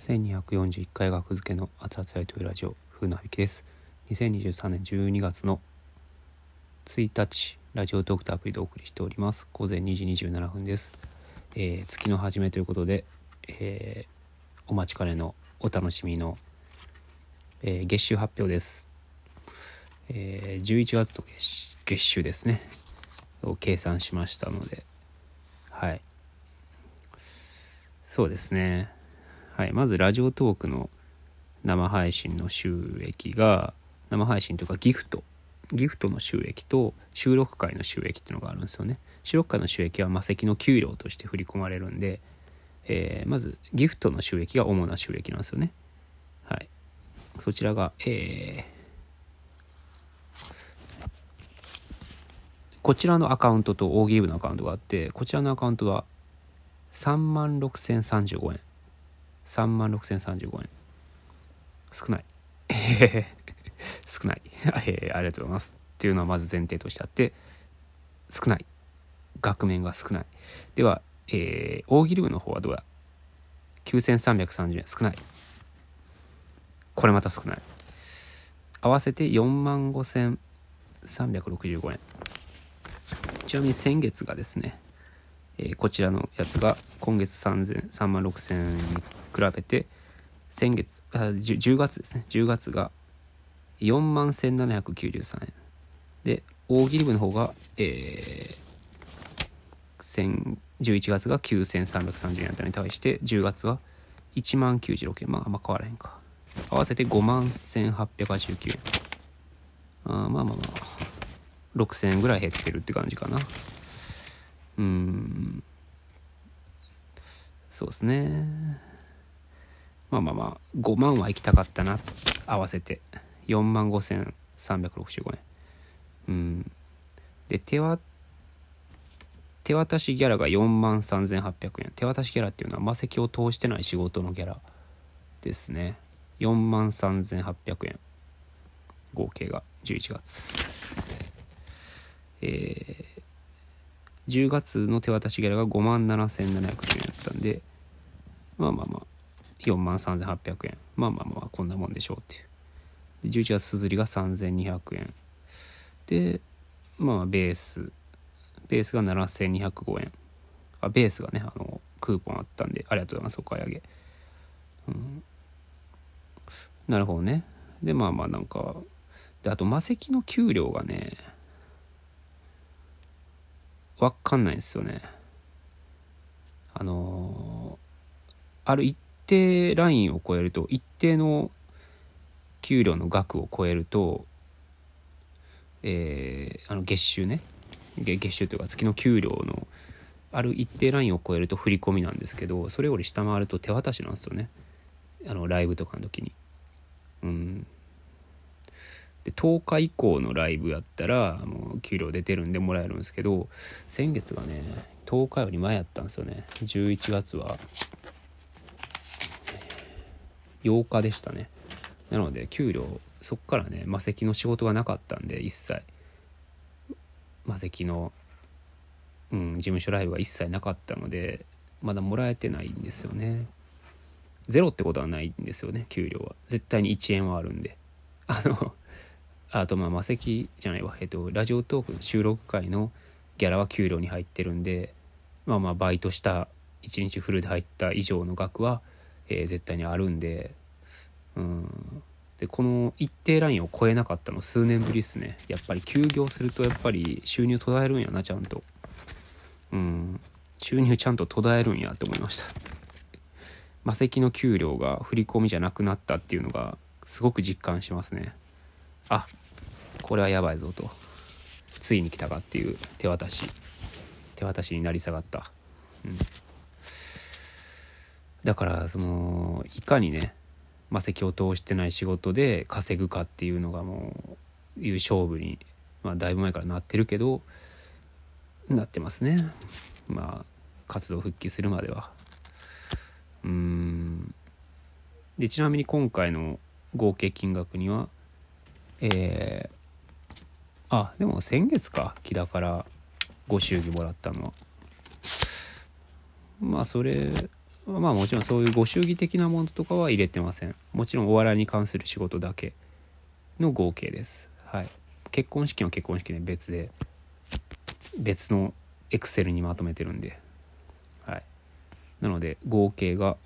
1241回学付けの熱々ライトラジオ風のびきです。2023年12月の1日ラジオトークとアプリでお送りしております。午前2時27分です、えー月の初めということで、えーお待ちかねのお楽しみの、えー月収発表です、えー11月と月月収ですね。を計算しましたので。はい。そうですね。はい、まずラジオトークの生配信の収益が生配信というかギフト。ギフトの収益と収録会の収益っていうのがあるんですよね。収録会の収益は魔石の給料として振り込まれるんで、えーまずギフトの収益が主な収益なんですよね。はい。そちらがえーこちらのアカウントと大喜利部のアカウントがあってこちらのアカウントは36,035円3万6035円少ない。少ない、えありがとうございます。っていうのはまず前提としてあって少ない。額面が少ない。では、えー大喜利部の方はどうや？9330円。少ない。これまた少ない。合わせて4万5365円。ちなみに先月がですねえこちらのやつが今月3000 3万6000円に比べて先月あ 10, 10月ですね。10月が4万1793円。で大喜利部の方が、えー、11月が9330円だったのに対して10月は1万96円。まああんま変わらへんか。合わせて5万1889円。あまあまあまあ6000円ぐらい減ってるって感じかな。うん。そうですね。まあまあまあ5万は行きたかったな。合わせて。4万5365円。うん。で手は手渡しギャラが4万3800円。手渡しギャラっていうのは魔石を通してない仕事のギャラですね。4万3800円。合計が11月。えー10月の手渡しギャラが5万7700円やったんでまあまあまあ4万3800円まあまあまあこんなもんでしょうっていう。で11月すずりが3200円でまあまあベース。ベースが7205円あベースがねあのクーポンあったんでありがとうございますお買い上げ。うん。なるほどね。でまあまあなんかであと魔石の給料がねわかんないですよね。あのーある一定ラインを超えると一定の給料の額を超えるとえーあの月収ね。月月収というか月の給料のある一定ラインを超えると振り込みなんですけどそれより下回ると手渡しなんですよね。あのライブとかの時に。うん。10日以降のライブやったらもう給料出てるんでもらえるんですけど先月がね10日より前やったんですよね。11月は。8日でしたね。なので給料そっからね魔石の仕事がなかったんで一切。魔石の、うん、事務所ライブが一切なかったのでまだもらえてないんですよね。ゼロってことはないんですよね給料は。絶対に1円はあるんで。あのあとまあ魔石じゃないわ。えっとラジオトークの収録回のギャラは給料に入ってるんでまあまあバイトした1日フルで入った以上の額は、えー絶対にあるんでうん。でこの一定ラインを超えなかったの数年ぶりっすね。やっぱり休業するとやっぱり収入途絶えるんやなちゃんと。うん。収入ちゃんと途絶えるんやって思いました。魔石の給料が振り込みじゃなくなったっていうのがすごく実感しますね。あこれはやばいぞと。ついに来たかっていう手渡し。手渡しになり下がった、うん、だからそのいかにね魔石を通してない仕事で稼ぐかっていうのがもういう勝負に、まあ、だいぶ前からなってるけどなってますね。まあ活動復帰するまでは。うーん。でちなみに今回の合計金額にはえー、あでも先月か。木田からご祝儀もらったのは。まあそれまあもちろんそういうご祝儀的なものとかは入れてません。もちろんお笑いに関する仕事だけの合計です。はい。結婚式は結婚式で別で別のエクセルにまとめてるんで。はい。なので合計が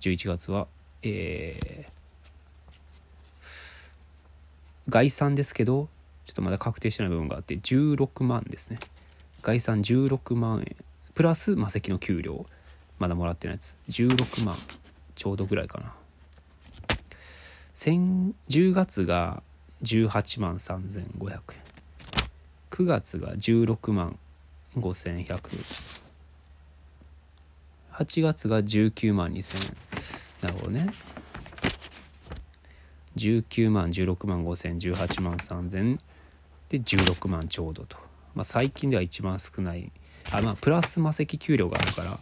11月はえー、概算ですけどちょっとまだ確定してない部分があって16万ですね。概算16万円。プラス魔石の給料。まだもらってないやつ。16万ちょうどぐらいかな。10月が18万3500円9月が16万5100 8月が19万2000円なるほどね。19万16万500018万3000で16万ちょうどと、まあ、最近では一番少ない。あまあプラス魔石給料があるから。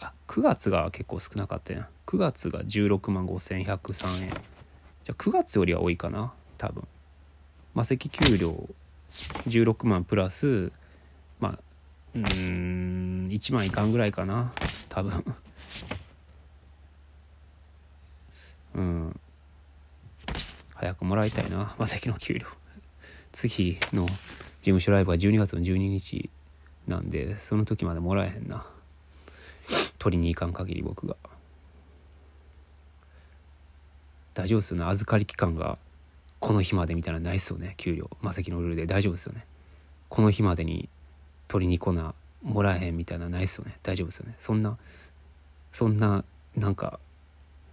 あ9月が結構少なかったやん9月が16万5103円じゃあ9月よりは多いかな。多分。魔石給料16万プラスまあうん1万いかんぐらいかな。多分。うん。早くもらいたいな魔石の給料。次の事務所ライブは12月の12日なんでその時までもらえへんな。取りに行かん限り僕が。大丈夫ですよね。預かり期間がこの日までみたいなないっすよね。給料。魔石のルールで。大丈夫ですよね。この日までに取りに来なもらえへんみたいなないっすよね。大丈夫ですよね。そんなそんななんか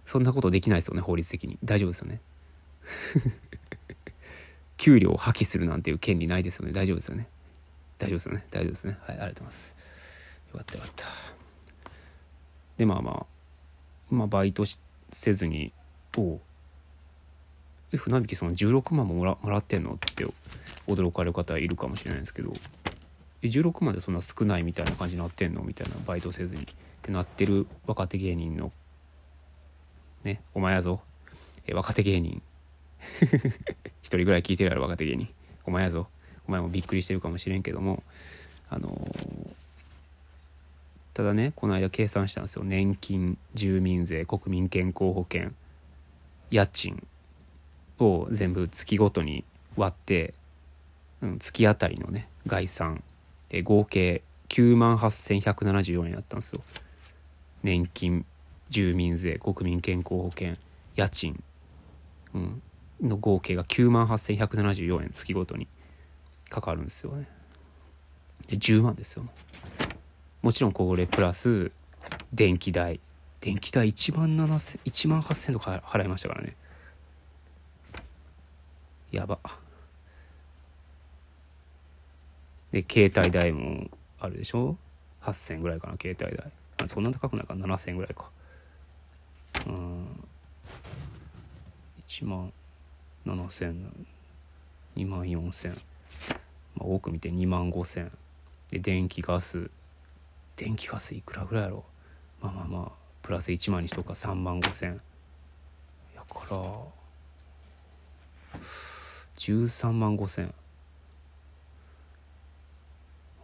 そんなことできないですよね。法律的に。大丈夫ですよね。給料を破棄するなんていう権利ないですよね。大丈夫ですよね。大丈夫ですよね。大丈夫ですね。はいありがとうございます。よかったよかった。でまあまあまあバイトせずにおえ船引きその16万ももらもらってんのって驚かれる方いるかもしれないですけど。え16万でそんな少ないみたいな感じになってんの？みたいなバイトせずに。ってなってる若手芸人の。ねお前やぞ。え若手芸人。一人ぐらい聞いてるやろ若手芸人。お前やぞ。お前もびっくりしてるかもしれんけども。あのー、ただねこの間計算したんですよ。年金住民税国民健康保険家賃を全部月ごとに割って、うん、月当たりのね概算。え合計9万8174円やったんですよ。年金住民税国民健康保険家賃、うん、の合計が9万8174円月ごとにかかるんですよね。で10万ですよ。もちろんこれプラス電気代。電気代1万7000 1万8000とか払いましたからね。やば。で携帯代もあるでしょ？8000ぐらいかな携帯代。あそんな高くないか。7000ぐらいか。うん。1万7000万4000、まあ、多く見て2万5000で電気ガス。電気ガスいくらぐらいやろ？まあまあまあプラス1万にしとくか。3万5000やから13万5000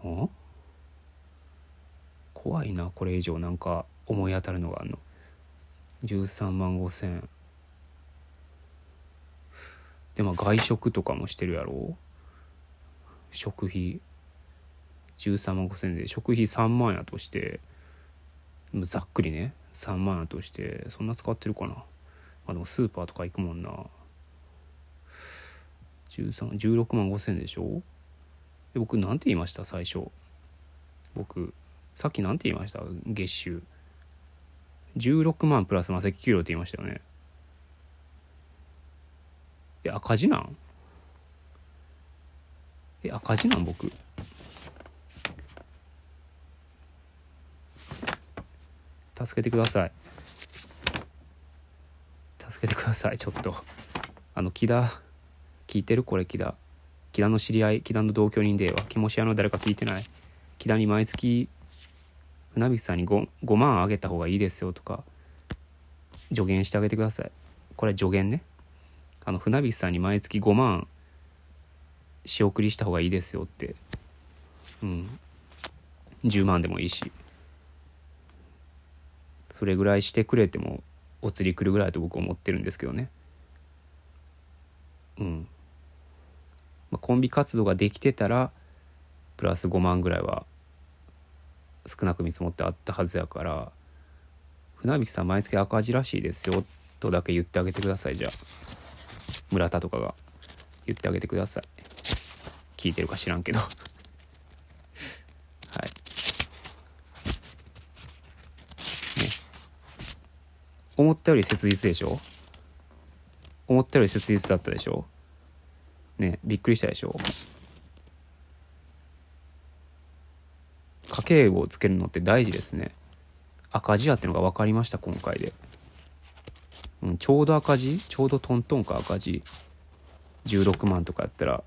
ん怖いなこれ以上なんか思い当たるのがあるの。13万5000でも外食とかもしてるやろ？食費。13万5000で。食費3万やとしてざっくりね。3万やとしてそんな使ってるかな？まあでもスーパーとか行くもんな。16万5000でしょ？で僕何て言いました？最初。僕さっき何て言いました？月収。16万プラス魔石給料って言いましたよね。え赤字なん？え赤字なん？僕。助けてください。助けてくださいちょっと。あの木田。聞いてる？これ木田。木田の知り合い木田の同居人では気持ち屋の誰か聞いてない？木田に毎月船引さんに 5, 5万あげた方がいいですよとか。助言してあげてください。これ助言ね。あの船引さんに毎月5万仕送りした方がいいですよって。うん。10万でもいいし。それぐらいしてくれてもお釣り来るぐらいと僕は思ってるんですけどね。うん、まあ、コンビ活動ができてたらプラス5万ぐらいは少なく見積もってあったはずやから船引さん毎月赤字らしいですよとだけ言ってあげてくださいじゃあ。村田とかが言ってあげてください。聞いてるか知らんけど。はい。ね。思ったより切実でしょ？思ったより切実だったでしょ？ねびっくりしたでしょ？家計をつけるのって大事ですね。赤字やってのが分かりました今回で、うん、ちょうど赤字？ちょうどトントンか赤字？16万とかやったら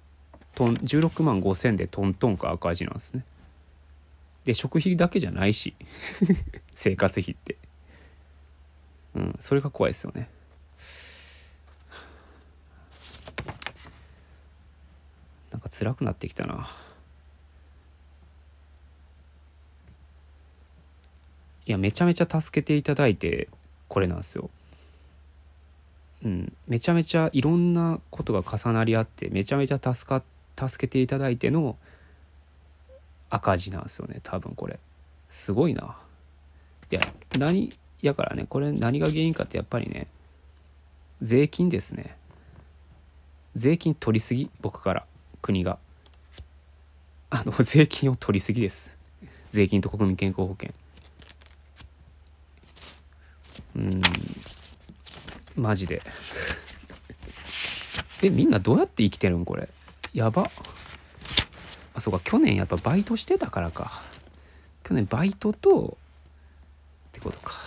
トン16万5千でトントンか赤字なんですね。で食費だけじゃないし 生活費って。うんそれが怖いですよね。なんか辛くなってきたな。いやめちゃめちゃ助けていただいてこれなんですよ。うん、めちゃめちゃいろんなことが重なり合ってめちゃめちゃ助か助けていただいての赤字なんですよね多分これ。すごいな。いや何やからねこれ何が原因かってやっぱりね税金ですね。税金取りすぎ僕から国が。あの 税金を取りすぎです。税金と国民健康保険。うん。マジで。えみんなどうやって生きてるんこれ？やば。あそうか。去年やっぱバイトしてたからか。去年バイトとってことか。